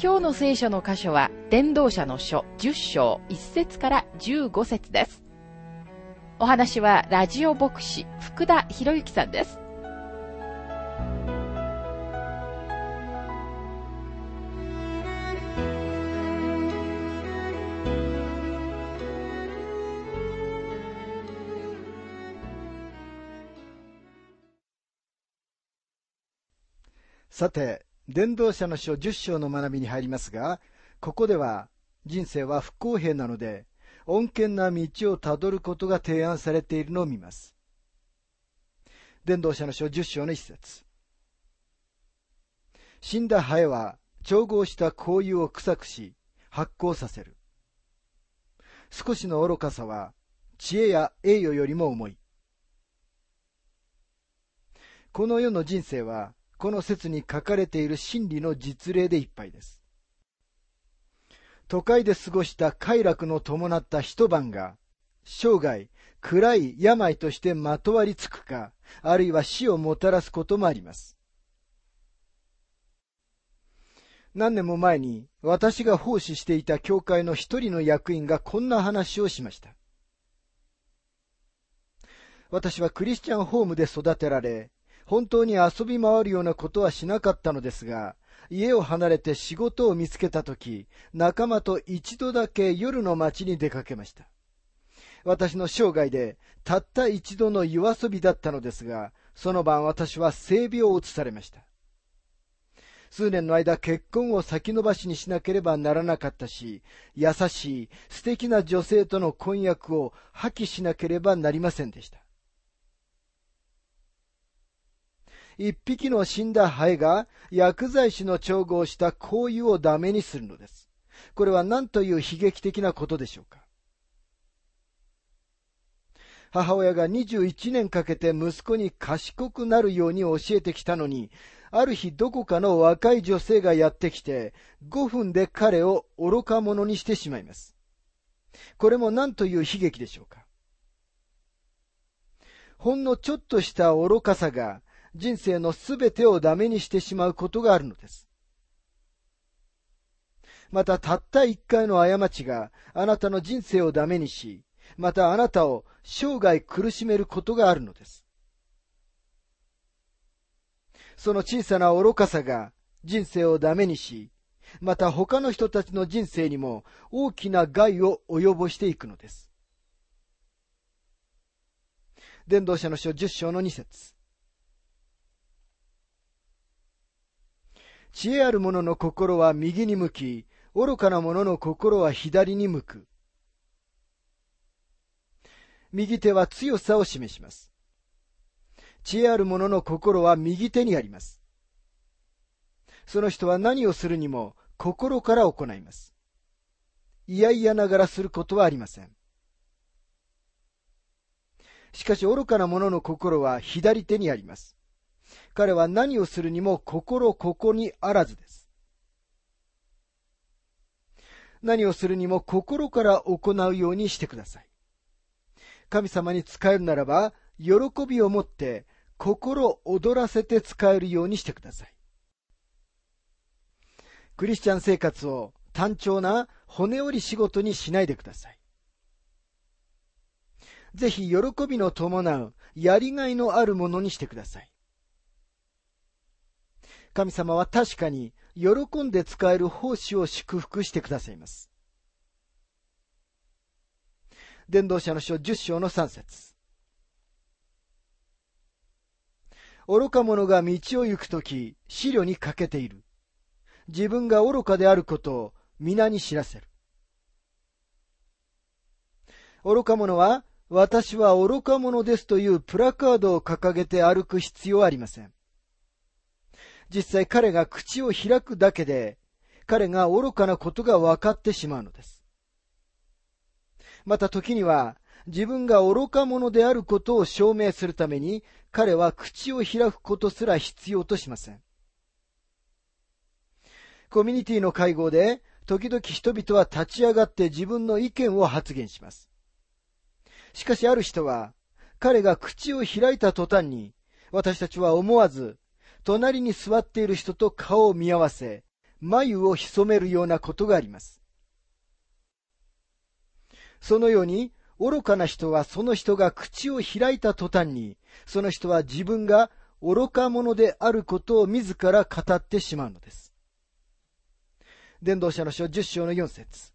今日の聖書の箇所は、伝道者の書10章1節から15節です。お話は、ラジオ牧師、福田博之さんです。さて、伝道者の書10章の学びに入りますが、ここでは人生は不公平なので、穏健な道をたどることが提案されているのを見ます。伝道者の書10章の一節。死んだハエは調合した香油を臭くし、発酵させる。少しの愚かさは知恵や栄誉よりも重い。この世の人生はこの説に書かれている真理の実例でいっぱいです。都会で過ごした快楽の伴った一晩が、生涯暗い病としてまとわりつくか、あるいは死をもたらすこともあります。何年も前に私が奉仕していた教会の一人の役員がこんな話をしました。私はクリスチャンホームで育てられ、本当に遊び回るようなことはしなかったのですが、家を離れて仕事を見つけたとき、仲間と一度だけ夜の街に出かけました。私の生涯でたった一度の夜遊びだったのですが、その晩私は性病を移されました。数年の間結婚を先延ばしにしなければならなかったし、優しい素敵な女性との婚約を破棄しなければなりませんでした。一匹の死んだハエが薬剤師の調合した香油をダメにするのです。これは何という悲劇的なことでしょうか？母親が21年かけて息子に賢くなるように教えてきたのに、ある日どこかの若い女性がやってきて、5分で彼を愚か者にしてしまいます。これも何という悲劇でしょうか？ほんのちょっとした愚かさが人生のすべてをダメにしてしまうことがあるのです。またたった一回の過ちがあなたの人生をダメにし、またあなたを生涯苦しめることがあるのです。その小さな愚かさが人生をダメにし、また他の人たちの人生にも大きな害を及ぼしていくのです。伝道者の書10章の2節知恵ある者の心は右に向き、愚かな者の心は左に向く。右手は強さを示します。知恵ある者の心は右手にあります。その人は何をするにも心から行います。いやいやながらすることはありません。しかし愚かな者の心は左手にあります。彼は何をするにも心ここにあらずです。何をするにも心から行うようにしてください。神様に使えるならば、喜びを持って心躍らせて使えるようにしてください。クリスチャン生活を単調な骨折り仕事にしないでください。ぜひ喜びの伴うやりがいのあるものにしてください。神様は確かに喜んで使える奉仕を祝福してくださいます。伝道者の書10章の3節愚か者が道を行くとき、資料に欠けている。自分が愚かであることを皆に知らせる。愚か者は、私は愚か者ですというプラカードを掲げて歩く必要はありません。実際彼が口を開くだけで、彼が愚かなことが分かってしまうのです。また時には、自分が愚か者であることを証明するために、彼は口を開くことすら必要としません。コミュニティの会合で、時々人々は立ち上がって自分の意見を発言します。しかしある人は、彼が口を開いた途端に、私たちは思わず、隣に座っている人と顔を見合わせ、眉を潜めるようなことがあります。そのように、愚かな人はその人が口を開いた途端に、その人は自分が愚か者であることを自ら語ってしまうのです。伝道者の書10章の4節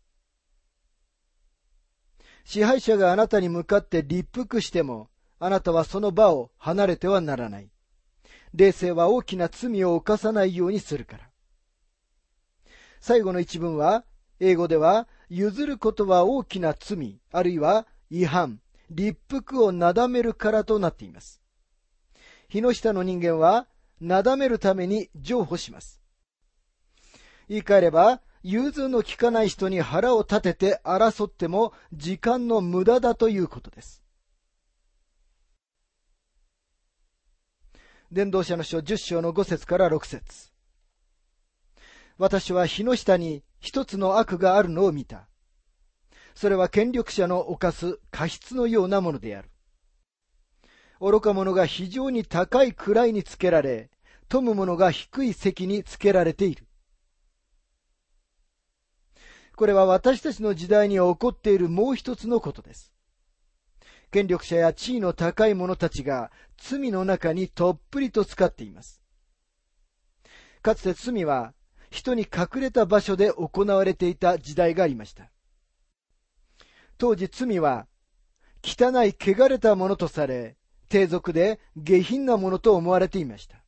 支配者があなたに向かって立腹しても、あなたはその場を離れてはならない。霊性は大きな罪を犯さないようにするから。最後の一文は、英語では、譲ることは大きな罪、あるいは違反、立腹をなだめるからとなっています。日の下の人間は、なだめるために譲歩します。言い換えれば、融通の利かない人に腹を立てて争っても時間の無駄だということです。伝道者の書10章の5節から6節私は日の下に一つの悪があるのを見た。それは権力者の犯す過失のようなものである。愚か者が非常に高い位につけられ、富む者が低い席につけられている。これは私たちの時代に起こっているもう一つのことです。権力者や地位の高い者たちが罪の中にとっぷりと使っています。かつて罪は人に隠れた場所で行われていた時代がありました。当時罪は汚い汚れたものとされ、低俗で下品なものと思われていました。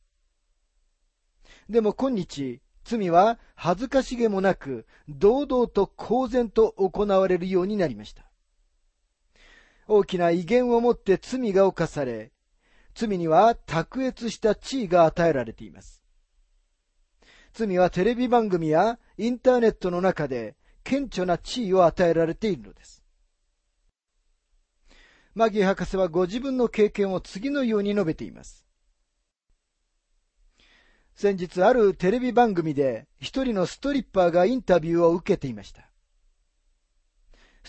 でも今日、罪は恥ずかしげもなく、堂々と公然と行われるようになりました。大きな威厳をもって罪が犯され、罪には卓越した地位が与えられています。罪はテレビ番組やインターネットの中で顕著な地位を与えられているのです。マギー博士はご自分の経験を次のように述べています。先日あるテレビ番組で一人のストリッパーがインタビューを受けていました。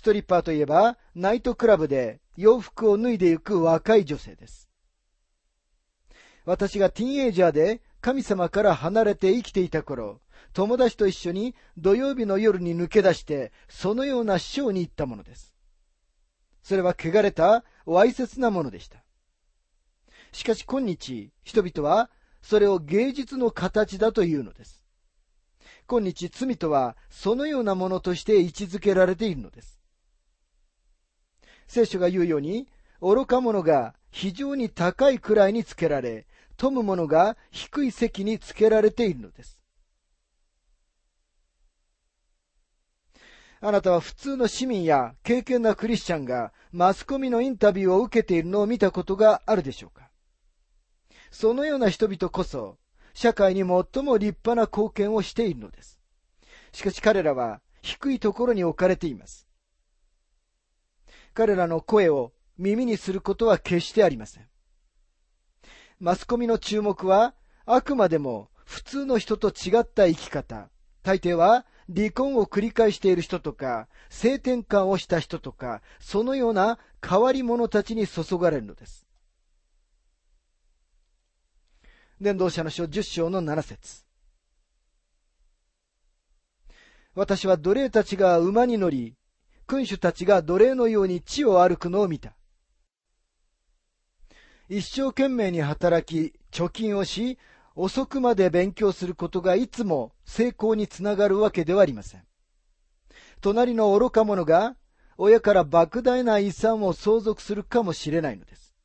ストリッパーといえばナイトクラブで洋服を脱いでいく若い女性です。私がティーンエイジャーで神様から離れて生きていた頃、友達と一緒に土曜日の夜に抜け出して、そのようなショーに行ったものです。それは汚れた、わいせつなものでした。しかし今日、人々はそれを芸術の形だというのです。今日罪とはそのようなものとして位置づけられているのです。聖書が言うように、愚か者が非常に高い位につけられ、富む者が低い席につけられているのです。あなたは普通の市民や敬虔なクリスチャンがマスコミのインタビューを受けているのを見たことがあるでしょうかそのような人々こそ、社会に最も立派な貢献をしているのです。しかし彼らは低いところに置かれています。彼らの声を耳にすることは決してありません。マスコミの注目は、あくまでも普通の人と違った生き方、大抵は離婚を繰り返している人とか、性転換をした人とか、そのような変わり者たちに注がれるのです。伝道者の書10章の7節私は奴隷たちが馬に乗り、君主たちが奴隷のように地を歩くのを見た。一生懸命に働き、貯金をし、遅くまで勉強することがいつも成功につながるわけではありません。隣の愚か者が親から莫大な遺産を相続するかもしれないのです。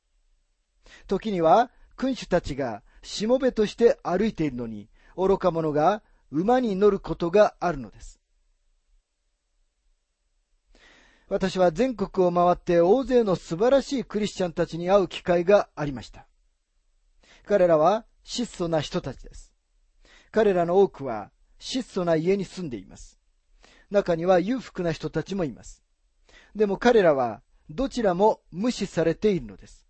時には君主たちがしもべとして歩いているのに、愚か者が馬に乗ることがあるのです。私は全国を回って大勢の素晴らしいクリスチャンたちに会う機会がありました。彼らは質素な人たちです。彼らの多くは質素な家に住んでいます。中には裕福な人たちもいます。でも彼らはどちらも無視されているのです。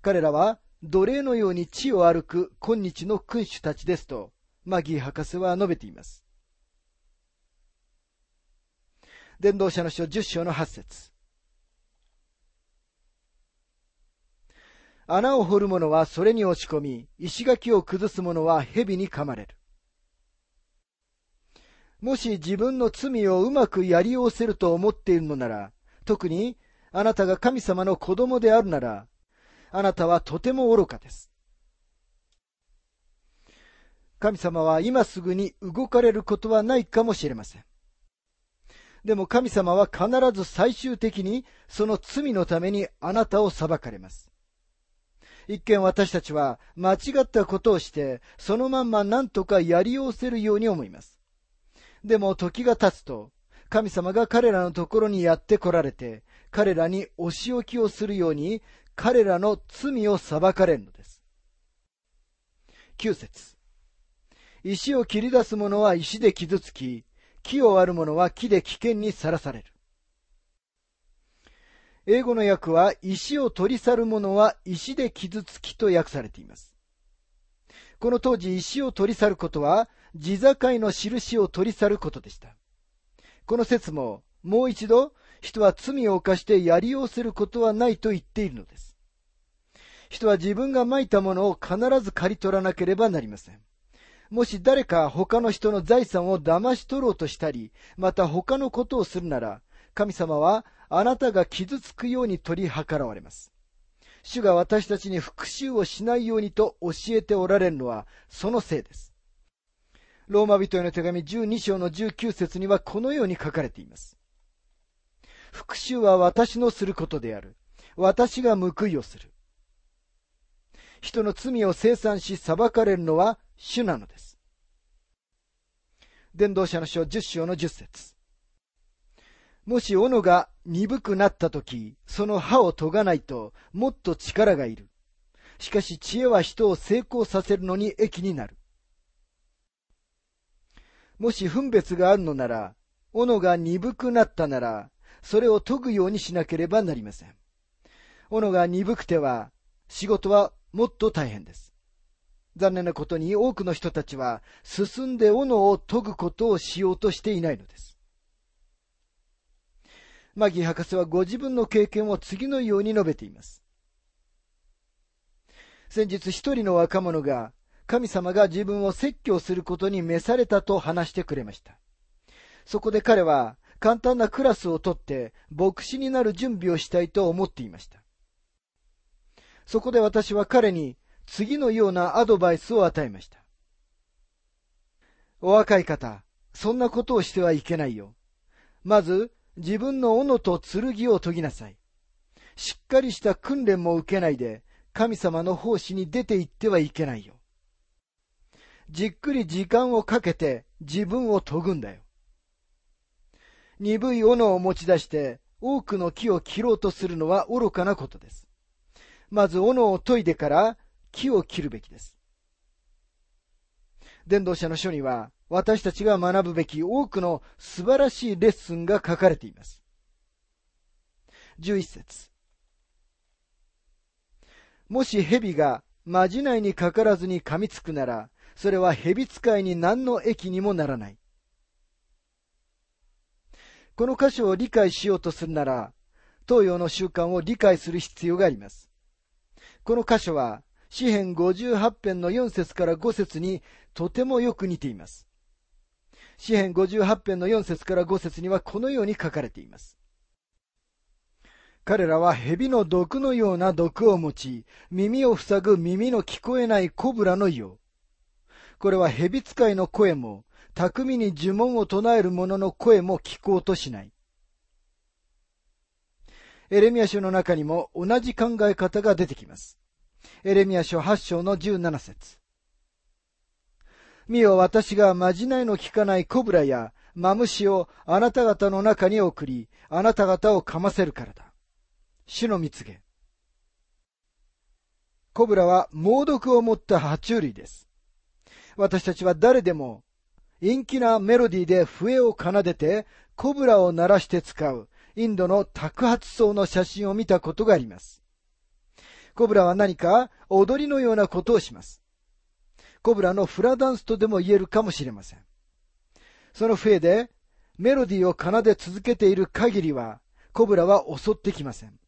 彼らは奴隷のように地を歩く今日の君主たちですと、マギー博士は述べています。伝道者の書10章の8節穴を掘る者はそれに落ち込み、石垣を崩す者は蛇に噛まれる。もし自分の罪をうまくやりおせると思っているのなら、特にあなたが神様の子供であるなら、あなたはとても愚かです。神様は今すぐに動かれることはないかもしれません。でも神様は必ず最終的にその罪のためにあなたを裁かれます。一見私たちは間違ったことをして、そのまんま何とかやりおせるように思います。でも時が経つと、神様が彼らのところにやって来られて、彼らにお仕置きをするように、彼らの罪を裁かれるのです。9節石を切り出す者は石で傷つき、木を割る者は木で危険にさらされる。英語の訳は、石を取り去る者は石で傷つきと訳されています。この当時、石を取り去ることは、地境の印を取り去ることでした。この説も、もう一度、人は罪を犯してやりをすることはないと言っているのです。人は自分が蒔いたものを必ず刈り取らなければなりません。もし誰か他の人の財産を騙し取ろうとしたり、また他のことをするなら、神様はあなたが傷つくように取り計らわれます。主が私たちに復讐をしないようにと教えておられるのはそのせいです。ローマ人への手紙12章の19節にはこのように書かれています。復讐は私のすることである。私が報いをする。人の罪を清算し裁かれるのは主なのです。伝道者の書10章の10節もし斧が鈍くなったとき、その刃を研がないともっと力がいる。しかし知恵は人を成功させるのに益になる。もし分別があるのなら、斧が鈍くなったなら、それを研ぐようにしなければなりません。斧が鈍くては、仕事はもっと大変です。残念なことに多くの人たちは進んで斧を研ぐことをしようとしていないのです。マギー博士はご自分の経験を次のように述べています。先日一人の若者が神様が自分を説教することに召されたと話してくれました。そこで彼は簡単なクラスをとって牧師になる準備をしたいと思っていました。そこで私は彼に次のようなアドバイスを与えました。お若い方、そんなことをしてはいけないよ。まず、自分の斧と剣を研ぎなさい。しっかりした訓練も受けないで、神様の奉仕に出て行ってはいけないよ。じっくり時間をかけて自分を研ぐんだよ。鈍い斧を持ち出して多くの木を切ろうとするのは愚かなことです。まず斧を研いでから木を切るべきです。伝道者の書には私たちが学ぶべき多くの素晴らしいレッスンが書かれています。11節もし蛇がまじないにかからずに噛みつくなら、それは蛇使いに何の益にもならない。この箇所を理解しようとするなら、東洋の習慣を理解する必要があります。この箇所は、詩編58編の4節から5節にとてもよく似ています。詩編58編の4節から5節にはこのように書かれています。彼らは蛇の毒のような毒を持ち、耳を塞ぐ耳の聞こえないコブラのよう。これは蛇使いの声も、巧みに呪文を唱える者の声も聞こうとしない。エレミア書の中にも同じ考え方が出てきます。エレミア書8章の17節見よ私がまじないの効かないコブラやマムシをあなた方の中に送り、あなた方を噛ませるからだ。主の蜜げ。コブラは猛毒を持った爬虫類です。私たちは誰でも陰気なメロディーで笛を奏でてコブラを鳴らして使うインドの托発層の写真を見たことがあります。コブラは何か踊りのようなことをします。コブラのフラダンスとでも言えるかもしれません。その笛でメロディーを奏で続けている限りは、コブラは襲ってきません。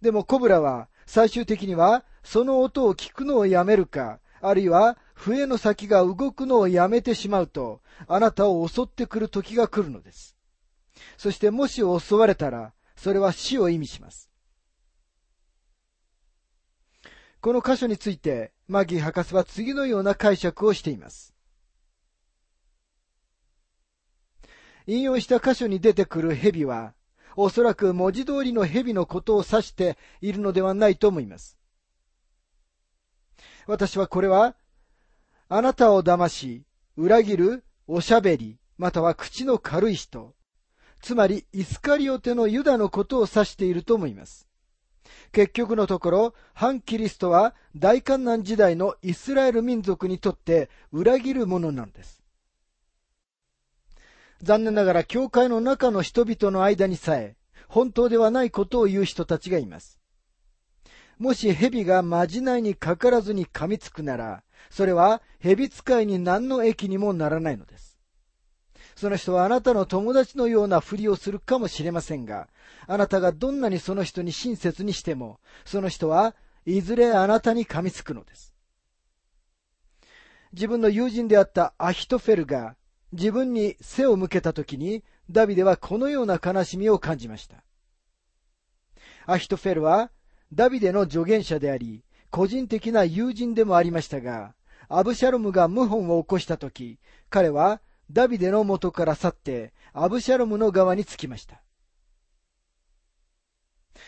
でもコブラは最終的にはその音を聞くのをやめるか、あるいは笛の先が動くのをやめてしまうと、あなたを襲ってくる時が来るのです。そしてもし襲われたら、それは死を意味します。この箇所について、マギー博士は次のような解釈をしています。引用した箇所に出てくる蛇は、おそらく文字通りの蛇のことを指しているのではないと思います。私はこれは、あなたを騙し、裏切る、おしゃべり、または口の軽い人、つまりイスカリオテのユダのことを指していると思います。結局のところ、反キリストは大観難時代のイスラエル民族にとって裏切るものなのです。残念ながら教会の中の人々の間にさえ、本当ではないことを言う人たちがいます。もし蛇がまじないにかからずに噛みつくなら、それは蛇使いに何の益にもならないのです。その人はあなたの友達のようなふりをするかもしれませんが、あなたがどんなにその人に親切にしても、その人はいずれあなたに噛みつくのです。自分の友人であったアヒトフェルが自分に背を向けたときに、ダビデはこのような悲しみを感じました。アヒトフェルはダビデの助言者であり、個人的な友人でもありましたが、アブシャロムが謀反を起こしたとき、彼はダビデの元から去って、アブシャロムの側につきました。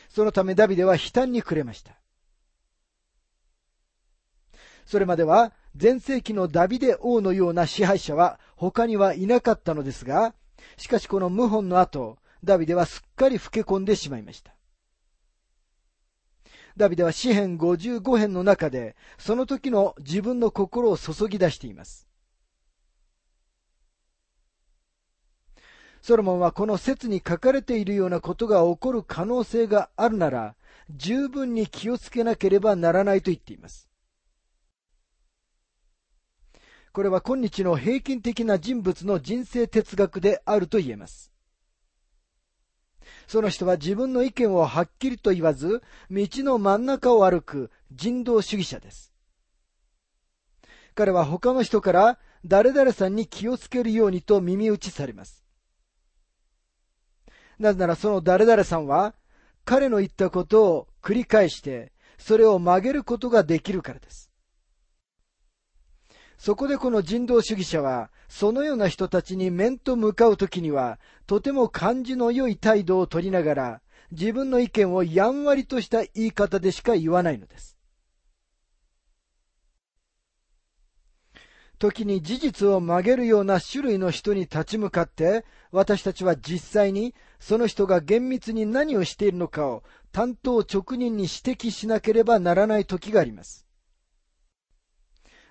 そのためダビデは悲嘆に暮れました。それまでは前世紀のダビデ王のような支配者は他にはいなかったのですが、しかしこの謀反の後、ダビデはすっかり老け込んでしまいました。ダビデは詩編55編の中で、その時の自分の心を注ぎ出しています。ソロモンはこの説に書かれているようなことが起こる可能性があるなら、十分に気をつけなければならないと言っています。これは今日の平均的な人物の人生哲学であると言えます。その人は自分の意見をはっきりと言わず、道の真ん中を歩く人道主義者です。彼は他の人から誰々さんに気をつけるようにと耳打ちされます。なぜならその誰々さんは、彼の言ったことを繰り返して、それを曲げることができるからです。そこでこの人道主義者は、そのような人たちに面と向かうときには、とても感じの良い態度をとりながら、自分の意見をやんわりとした言い方でしか言わないのです。時に事実を曲げるような種類の人に立ち向かって、私たちは実際にその人が厳密に何をしているのかを担当直人に指摘しなければならない時があります。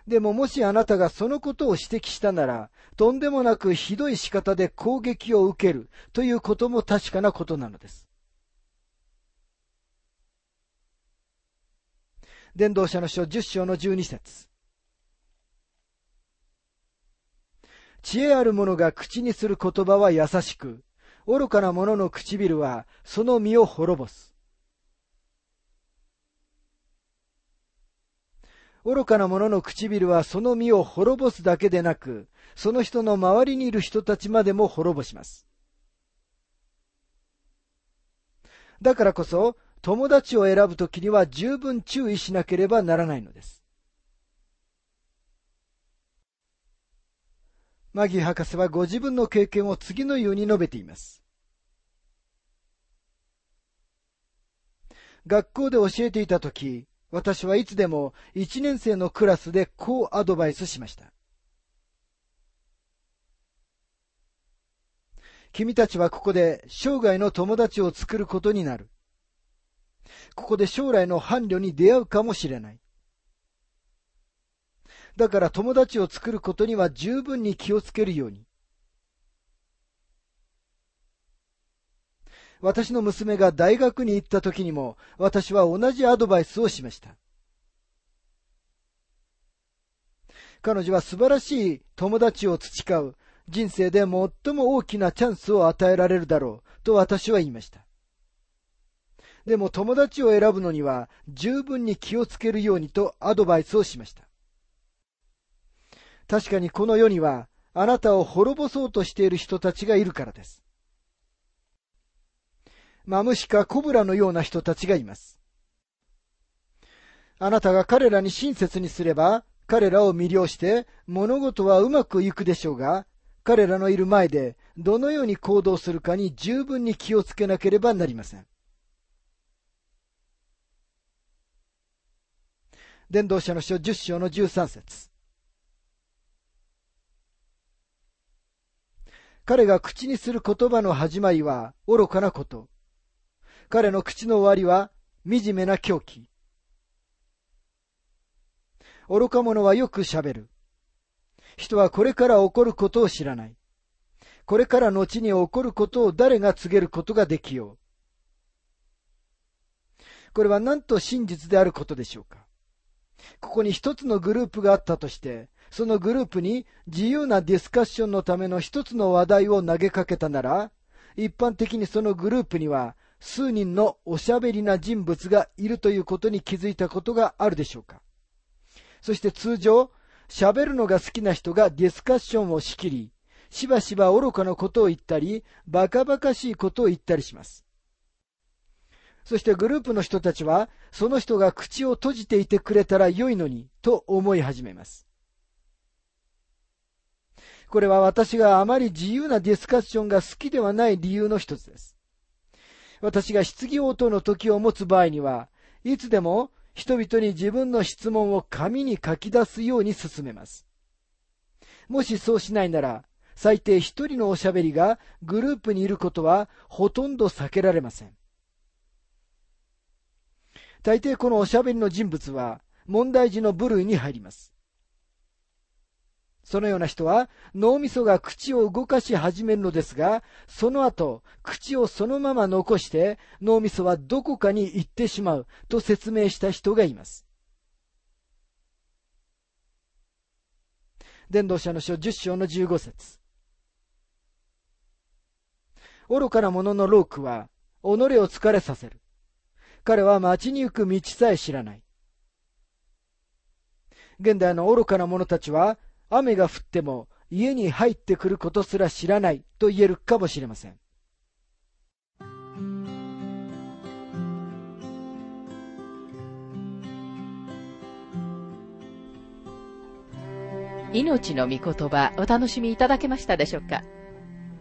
でももしあなたがそのことを指摘したなら、とんでもなくひどい仕方で攻撃を受けるということも確かなことなのです。伝道者の書10章の12節知恵ある者が口にする言葉は優しく、愚かな者の唇はその身を滅ぼす。愚かな者の唇はその身を滅ぼすだけでなく、その人の周りにいる人たちまでも滅ぼします。だからこそ、友達を選ぶときには十分注意しなければならないのです。マギー博士はご自分の経験を次のように述べています。学校で教えていたとき、私はいつでも1年生のクラスでこうアドバイスしました。君たちはここで生涯の友達を作ることになる。ここで将来の伴侶に出会うかもしれない。だから友達を作ることには十分に気をつけるように。私の娘が大学に行った時にも私は同じアドバイスをしました。彼女は素晴らしい友達を培う人生で最も大きなチャンスを与えられるだろうと私は言いました。でも友達を選ぶのには十分に気をつけるようにとアドバイスをしました。確かにこの世にはあなたを滅ぼそうとしている人たちがいるからです。マムシかコブラのような人たちがいます。あなたが彼らに親切にすれば、彼らを魅了して物事はうまくいくでしょうが、彼らのいる前でどのように行動するかに十分に気をつけなければなりません。伝道者の書10章の13節彼が口にする言葉の始まりは愚かなこと。彼の口の終わりは惨めな狂気。愚か者はよく喋る。人はこれから起こることを知らない。これから後に起こることを誰が告げることができよう。これは何と真実であることでしょうかここに一つのグループがあったとして、そのグループに自由なディスカッションのための一つの話題を投げかけたなら、一般的にそのグループには数人のおしゃべりな人物がいるということに気づいたことがあるでしょうかそして通常、喋るのが好きな人がディスカッションを仕切り、しばしば愚かなことを言ったり、バカバカしいことを言ったりします。そしてグループの人たちは、その人が口を閉じていてくれたらよいのに、と思い始めます。これは私があまり自由なディスカッションが好きではない理由の一つです。私が質疑応答の時を持つ場合には、いつでも人々に自分の質問を紙に書き出すように進めます。もしそうしないなら、最低一人のおしゃべりがグループにいることはほとんど避けられません。大抵このおしゃべりの人物は問題児の部類に入ります。そのような人は脳みそが口を動かし始めるのですが、その後、口をそのまま残して脳みそはどこかに行ってしまうと説明した人がいます。伝道者の書10章の15節愚かな者のロークは己を疲れさせる。彼は街に行く道さえ知らない。現代の愚かな者たちは、雨が降っても家に入ってくることすら知らないと言えるかもしれません。命の御言葉お楽しみいただけましたでしょうか？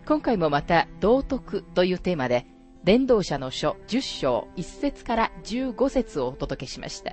今回もまた道徳というテーマで伝道者の書10章1節から15節をお届けしました。